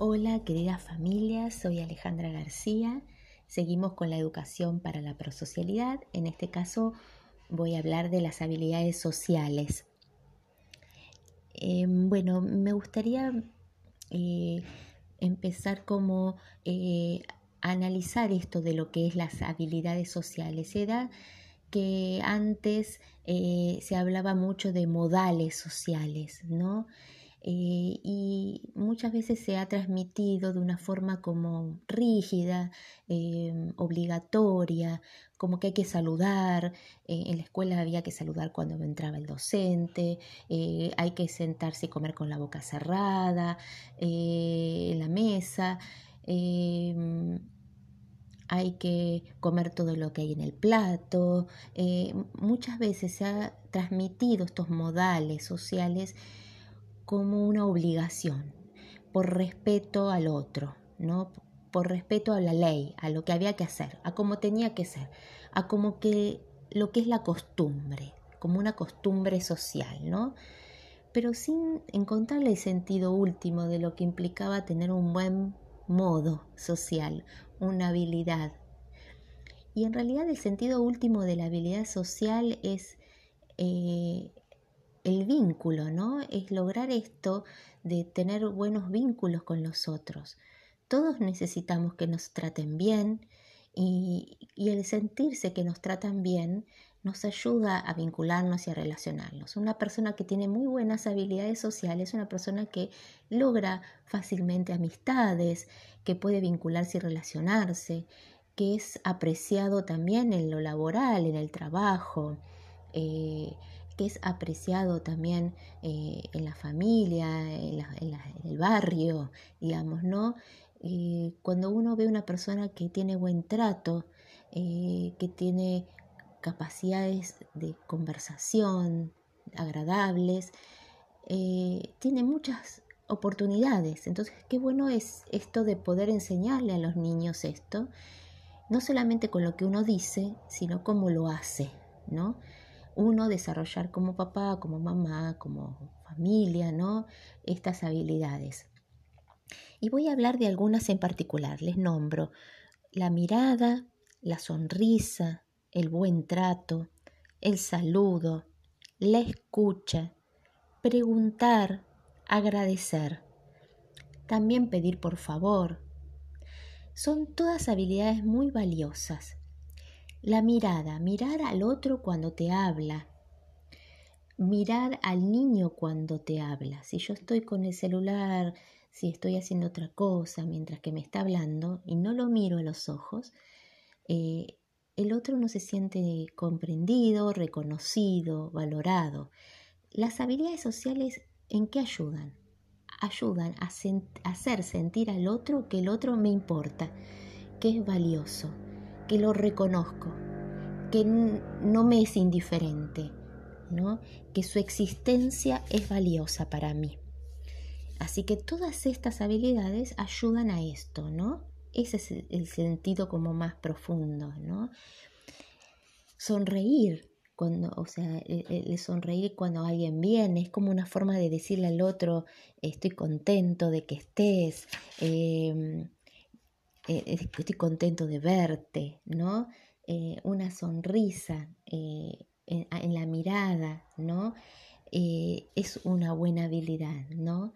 Hola, queridas familias, soy Alejandra García. Seguimos con la educación para la prosocialidad. En este caso voy a hablar de las habilidades sociales. Em, bueno, me gustaría eh, empezar como eh, analizar esto de lo que es las habilidades sociales. Era que antes eh, se hablaba mucho de modales sociales, ¿no? Eh, y muchas veces se ha transmitido de una forma como rígida, eh, obligatoria, como que hay que saludar, en la escuela había que saludar cuando entraba el docente, hay que sentarse y comer con la boca cerrada en la mesa hay que comer todo lo que hay en el plato. Eh, muchas veces se ha transmitido estos modales sociales como una obligación, por respeto al otro, ¿no? por respeto a la ley, a lo que había que hacer, a cómo tenía que ser, a como que lo que es la costumbre, como una costumbre social, ¿no? Pero sin encontrarle el sentido último de lo que implicaba tener un buen modo social, una habilidad. Y en realidad el sentido último de la habilidad social es eh, el vínculo, ¿no? Es lograr esto de tener buenos vínculos con los otros. Todos necesitamos que nos traten bien y, el sentirse que nos tratan bien nos ayuda a vincularnos y a relacionarnos. Una persona que tiene muy buenas habilidades sociales es una persona que logra fácilmente amistades, que puede vincularse y relacionarse, que es apreciado también en lo laboral, en el trabajo, eh, que es apreciado también eh, en la familia, en, el barrio, digamos, ¿no? Eh, cuando uno ve una persona que tiene buen trato, que tiene capacidades de conversación agradables, eh, tiene muchas oportunidades. Entonces, qué bueno es esto de poder enseñarle a los niños esto, no solamente con lo que uno dice, sino cómo lo hace, ¿no? Uno desarrollar como papá, como mamá, como familia, ¿no? Estas habilidades. Y voy a hablar de algunas en particular. Les nombro la mirada, la sonrisa, el buen trato, el saludo, la escucha, preguntar, agradecer, también pedir por favor. Son todas habilidades muy valiosas. La mirada, mirar al otro cuando te habla, mirar al niño cuando te habla. Si yo estoy con el celular, si estoy haciendo otra cosa mientras que me está hablando y no lo miro a los ojos, eh, el otro no se siente comprendido, reconocido, valorado. Las habilidades sociales ¿en qué ayudan? Ayudan a, hacer sentir al otro que el otro me importa, que es valioso, que lo reconozco, que no me es indiferente, ¿no? que su existencia es valiosa para mí. Así que todas estas habilidades ayudan a esto, ¿no? Ese es el sentido como más profundo, ¿no? Sonreír, cuando, o sea, el, sonreír cuando alguien viene, es como una forma de decirle al otro, estoy contento de que estés, em, eh, estoy contento de verte, ¿no? Eh, una sonrisa eh, en, la mirada, ¿no? es una buena habilidad, ¿no?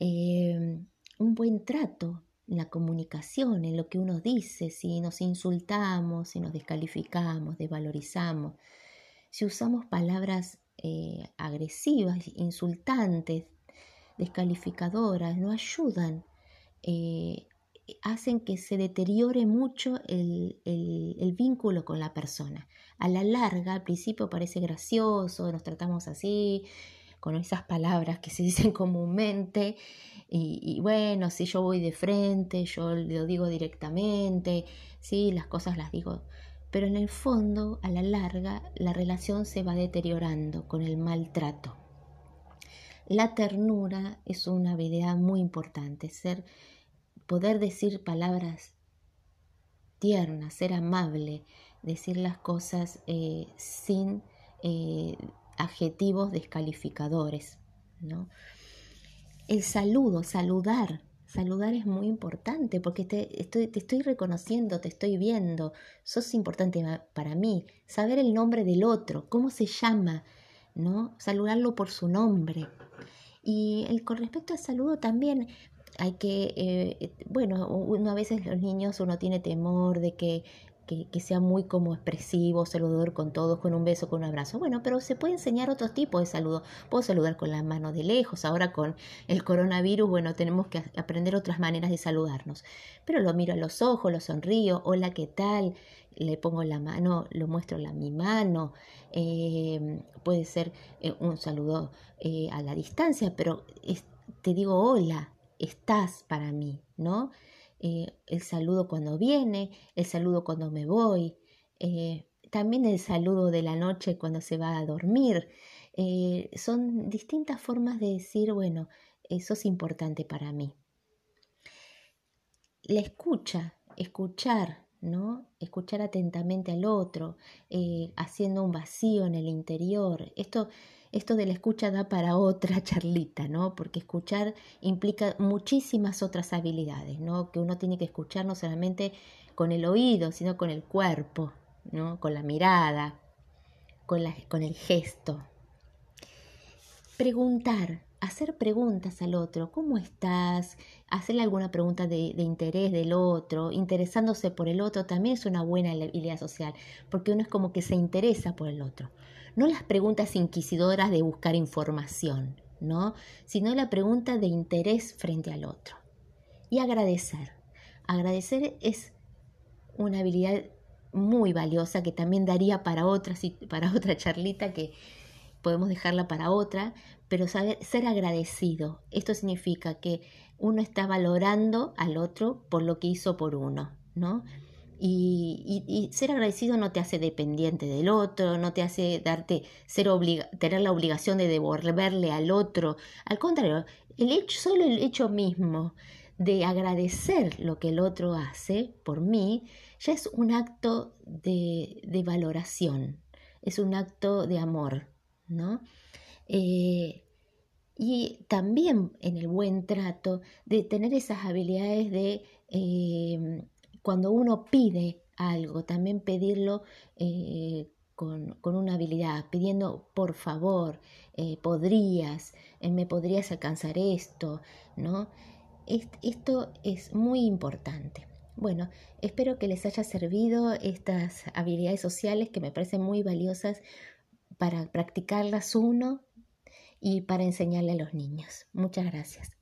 Un buen trato, en la comunicación, en lo que uno dice, si nos insultamos, si nos descalificamos, desvalorizamos, si usamos palabras agresivas, insultantes, descalificadoras, no ayudan, hacen que se deteriore mucho el, el, vínculo con la persona. A la larga, al principio parece gracioso, nos tratamos así, con esas palabras que se dicen comúnmente. Y, bueno, si yo voy de frente, yo lo digo directamente, sí, las cosas las digo. Pero en el fondo, a la larga, la relación se va deteriorando con el maltrato. La ternura es una habilidad muy importante, ser, poder decir palabras tiernas, ser amable, decir las cosas eh, sin eh, adjetivos descalificadores. ¿no? El saludo, saludar, Saludar es muy importante porque te estoy, te estoy reconociendo, te estoy viendo, sos importante para mí. Saber el nombre del otro, cómo se llama, ¿no? Saludarlo por su nombre. Y el, con respecto al saludo también hay que, eh, bueno, uno a veces los niños uno tiene temor de que que, sea muy como expresivo, saludador con todos, con un beso, con un abrazo. Bueno, pero se puede enseñar otro tipo de saludo. Puedo saludar con la mano de lejos. Ahora con el coronavirus, bueno, tenemos que aprender otras maneras de saludarnos. Pero lo miro a los ojos, lo sonrío. Hola, ¿qué tal? Le pongo la mano, lo muestro la, mi mano. Eh, puede ser eh, un saludo eh, a la distancia, pero te digo hola, estás para mí, ¿no? Eh, el saludo cuando viene, el saludo cuando me voy, eh, también el saludo de la noche cuando se va a dormir. Eh, son distintas formas de decir, bueno, eso es importante para mí. La escucha, escuchar, ¿no? Escuchar atentamente al otro, haciendo un vacío en el interior. Esto esto de la escucha da para otra charlita, ¿no? Porque escuchar implica muchísimas otras habilidades, ¿no? Que uno tiene que escuchar no solamente con el oído, sino con el cuerpo, ¿no? Con la mirada, con, la, con el gesto. Preguntar, hacer preguntas al otro, ¿cómo estás? Hacerle alguna pregunta de, interés del otro, interesándose por el otro, también es una buena habilidad social, porque uno es como que se interesa por el otro no las preguntas inquisidoras de buscar información, ¿no? sino la pregunta de interés frente al otro. Y agradecer. Agradecer es una habilidad muy valiosa que también daría para otra, para otra charlita que podemos dejarla para otra, pero saber, ser agradecido. Esto significa que uno está valorando al otro por lo que hizo por uno, ¿no? Y, ser agradecido no te hace dependiente del otro, no te hace darte, ser tener la obligación de devolverle al otro. Al contrario, el hecho, solo el hecho mismo de agradecer lo que el otro hace por mí, ya es un acto de valoración, es un acto de amor, ¿no? Eh, y también en el buen trato de tener esas habilidades de eh, cuando uno pide algo, también pedirlo eh, con, una habilidad, pidiendo por favor, podrías, me podrías alcanzar esto, ¿no? esto es muy importante. Bueno, espero que les haya servido estas habilidades sociales que me parecen muy valiosas para practicarlas uno y para enseñarle a los niños. Muchas gracias.